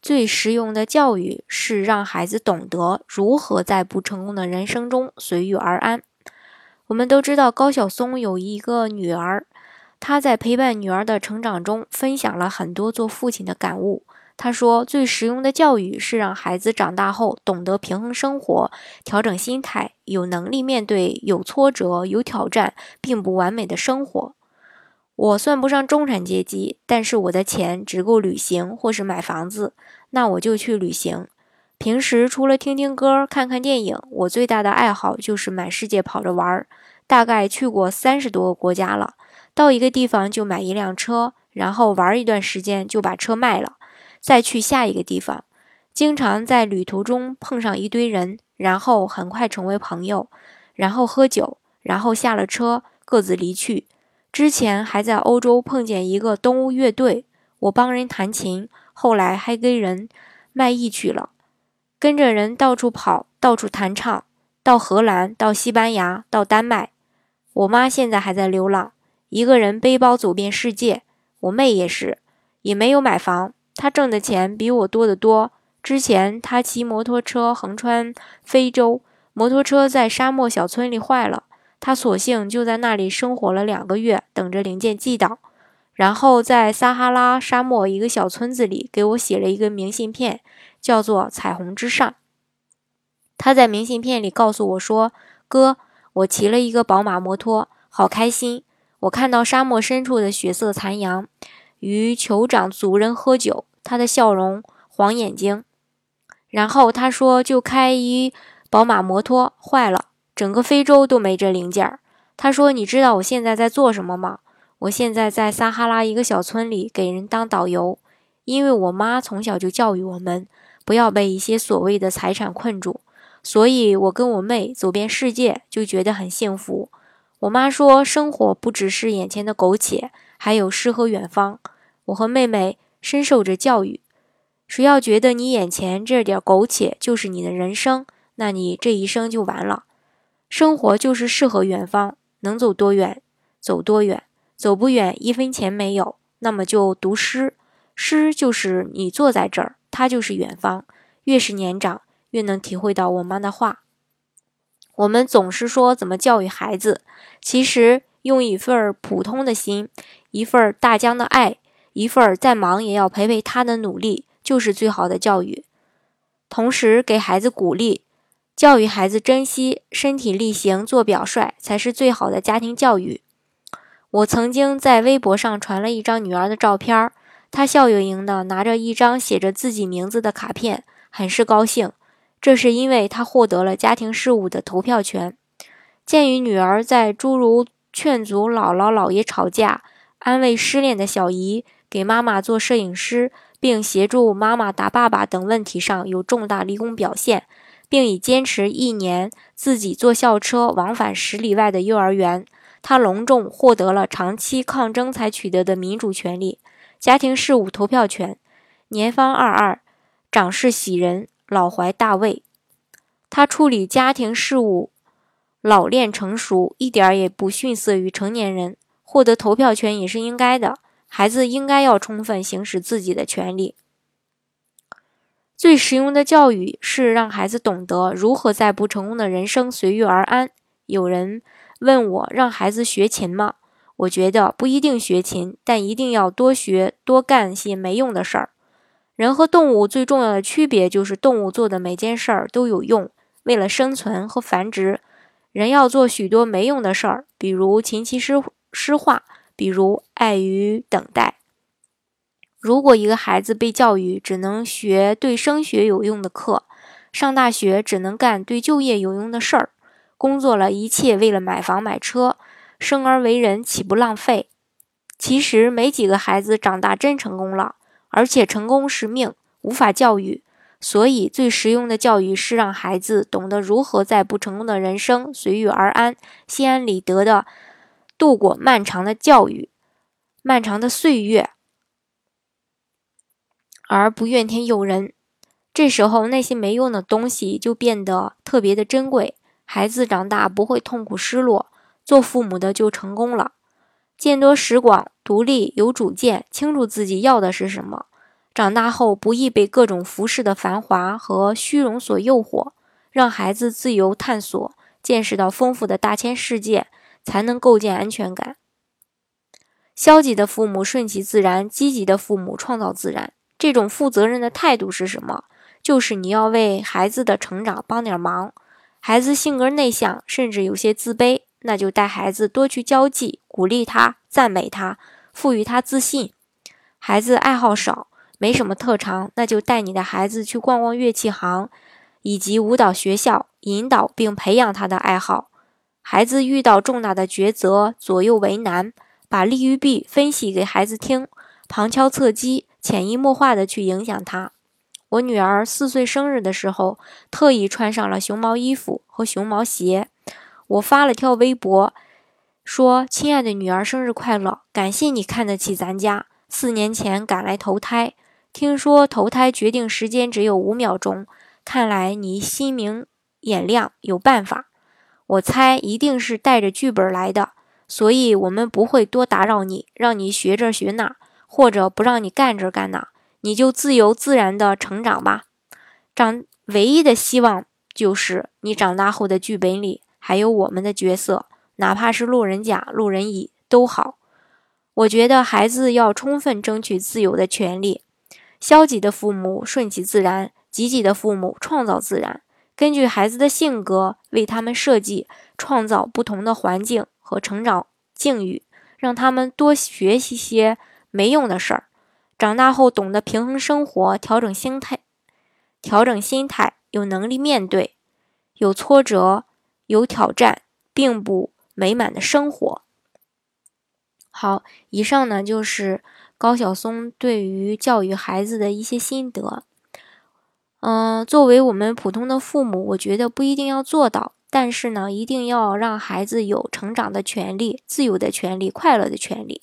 最实用的教育是让孩子懂得如何在不成功的人生中随遇而安。我们都知道高晓松有一个女儿，他在陪伴女儿的成长中，分享了很多做父亲的感悟。他说，最实用的教育是让孩子长大后懂得平衡生活，调整心态，有能力面对有挫折、有挑战，并不完美的生活。我算不上中产阶级，但是我的钱只够旅行或是买房子，那我就去旅行。平时除了听听歌、看看电影，我最大的爱好就是满世界跑着玩儿。大概去过三十多个国家了。到一个地方就买一辆车，然后玩一段时间就把车卖了，再去下一个地方。经常在旅途中碰上一堆人，然后很快成为朋友，然后喝酒，然后下了车各自离去。之前还在欧洲碰见一个东欧乐队，我帮人弹琴，后来还跟人卖艺去了，跟着人到处跑，到处弹唱，到荷兰，到西班牙，到丹麦。我妈现在还在流浪，一个人背包走遍世界。我妹也是，也没有买房，她挣的钱比我多得多。之前她骑摩托车横穿非洲，摩托车在沙漠小村里坏了。他索性就在那里生活了两个月，等着零件寄到，然后在撒哈拉沙漠一个小村子里给我写了一个明信片，叫做《彩虹之上》。他在明信片里告诉我说：“哥，我骑了一个宝马摩托，好开心。我看到沙漠深处的血色残阳，与酋长族人喝酒，他的笑容，黄眼睛。然后他说，就开一宝马摩托坏了。”整个非洲都没这零件儿。他说：“你知道我现在在做什么吗？我现在在撒哈拉一个小村里给人当导游。因为我妈从小就教育我们，不要被一些所谓的财产困住。所以我跟我妹走遍世界，就觉得很幸福。我妈说，生活不只是眼前的苟且，还有诗和远方。我和妹妹深受着教育。谁要觉得你眼前这点苟且就是你的人生，那你这一生就完了。”生活就是适合远方，能走多远走多远，走不远一分钱没有，那么就读诗。诗就是你坐在这儿，它就是远方。越是年长，越能体会到我妈的话。我们总是说怎么教育孩子，其实用一份普通的心，一份大江的爱，一份再忙也要陪陪他的努力，就是最好的教育。同时给孩子鼓励。教育孩子珍惜身体力行做表率，才是最好的家庭教育。我曾经在微博上传了一张女儿的照片，她笑盈盈的拿着一张写着自己名字的卡片，很是高兴。这是因为她获得了家庭事务的投票权。鉴于女儿在诸如劝阻姥姥姥爷吵架、安慰失恋的小姨、给妈妈做摄影师，并协助妈妈打爸爸等问题上有重大立功表现。并已坚持一年，自己坐校车往返十里外的幼儿园。他隆重获得了长期抗争才取得的民主权利——家庭事务投票权。年方二二，长势喜人，老怀大位。他处理家庭事务老练成熟，一点儿也不逊色于成年人。获得投票权也是应该的，孩子应该要充分行使自己的权利。最实用的教育是让孩子懂得如何在不成功的人生随遇而安。有人问我让孩子学琴吗？我觉得不一定学琴，但一定要多学多干些没用的事儿。人和动物最重要的区别就是动物做的每件事儿都有用，为了生存和繁殖；人要做许多没用的事儿，比如琴棋诗诗画，比如爱与等待。如果一个孩子被教育只能学对升学有用的课，上大学只能干对就业有用的事儿，工作了一切为了买房买车，生而为人岂不浪费？其实没几个孩子长大真成功了，而且成功是命，无法教育。所以，最实用的教育是让孩子懂得如何在不成功的人生随遇而安、心安理得的度过漫长的教育、漫长的岁月，而不怨天尤人。这时候，那些没用的东西就变得特别的珍贵。孩子长大不会痛苦失落，做父母的就成功了。见多识广，独立有主见，清楚自己要的是什么。长大后不易被各种浮世的繁华和虚荣所诱惑，让孩子自由探索，见识到丰富的大千世界，才能构建安全感。消极的父母顺其自然，积极的父母创造自然。这种负责任的态度是什么？就是你要为孩子的成长帮点忙。孩子性格内向，甚至有些自卑，那就带孩子多去交际，鼓励他，赞美他，赋予他自信。孩子爱好少。没什么特长，那就带你的孩子去逛逛乐器行，以及舞蹈学校，引导并培养他的爱好。孩子遇到重大的抉择，左右为难，把利与弊分析给孩子听，旁敲侧击，潜移默化的去影响他。我女儿四岁生日的时候，特意穿上了熊猫衣服和熊猫鞋。我发了条微博，说：“亲爱的女儿，生日快乐！感谢你看得起咱家，四年前赶来投胎。”听说投胎决定时间只有五秒钟，看来你心明眼亮，有办法。我猜一定是带着剧本来的，所以我们不会多打扰你，让你学这学那，或者不让你干这干那，你就自由自然的成长吧。长唯一的希望就是你长大后的剧本里还有我们的角色，哪怕是路人甲、路人乙都好。我觉得孩子要充分争取自由的权利。消极的父母顺其自然，积极的父母创造自然。根据孩子的性格，为他们设计、创造不同的环境和成长境遇，让他们多学习些没用的事儿。长大后懂得平衡生活，调整心态，调整心态，有能力面对有挫折、有挑战，并不美满的生活。好，以上呢就是。高晓松对于教育孩子的一些心得，嗯，作为我们普通的父母，我觉得不一定要做到，但是呢，一定要让孩子有成长的权利、自由的权利、快乐的权利。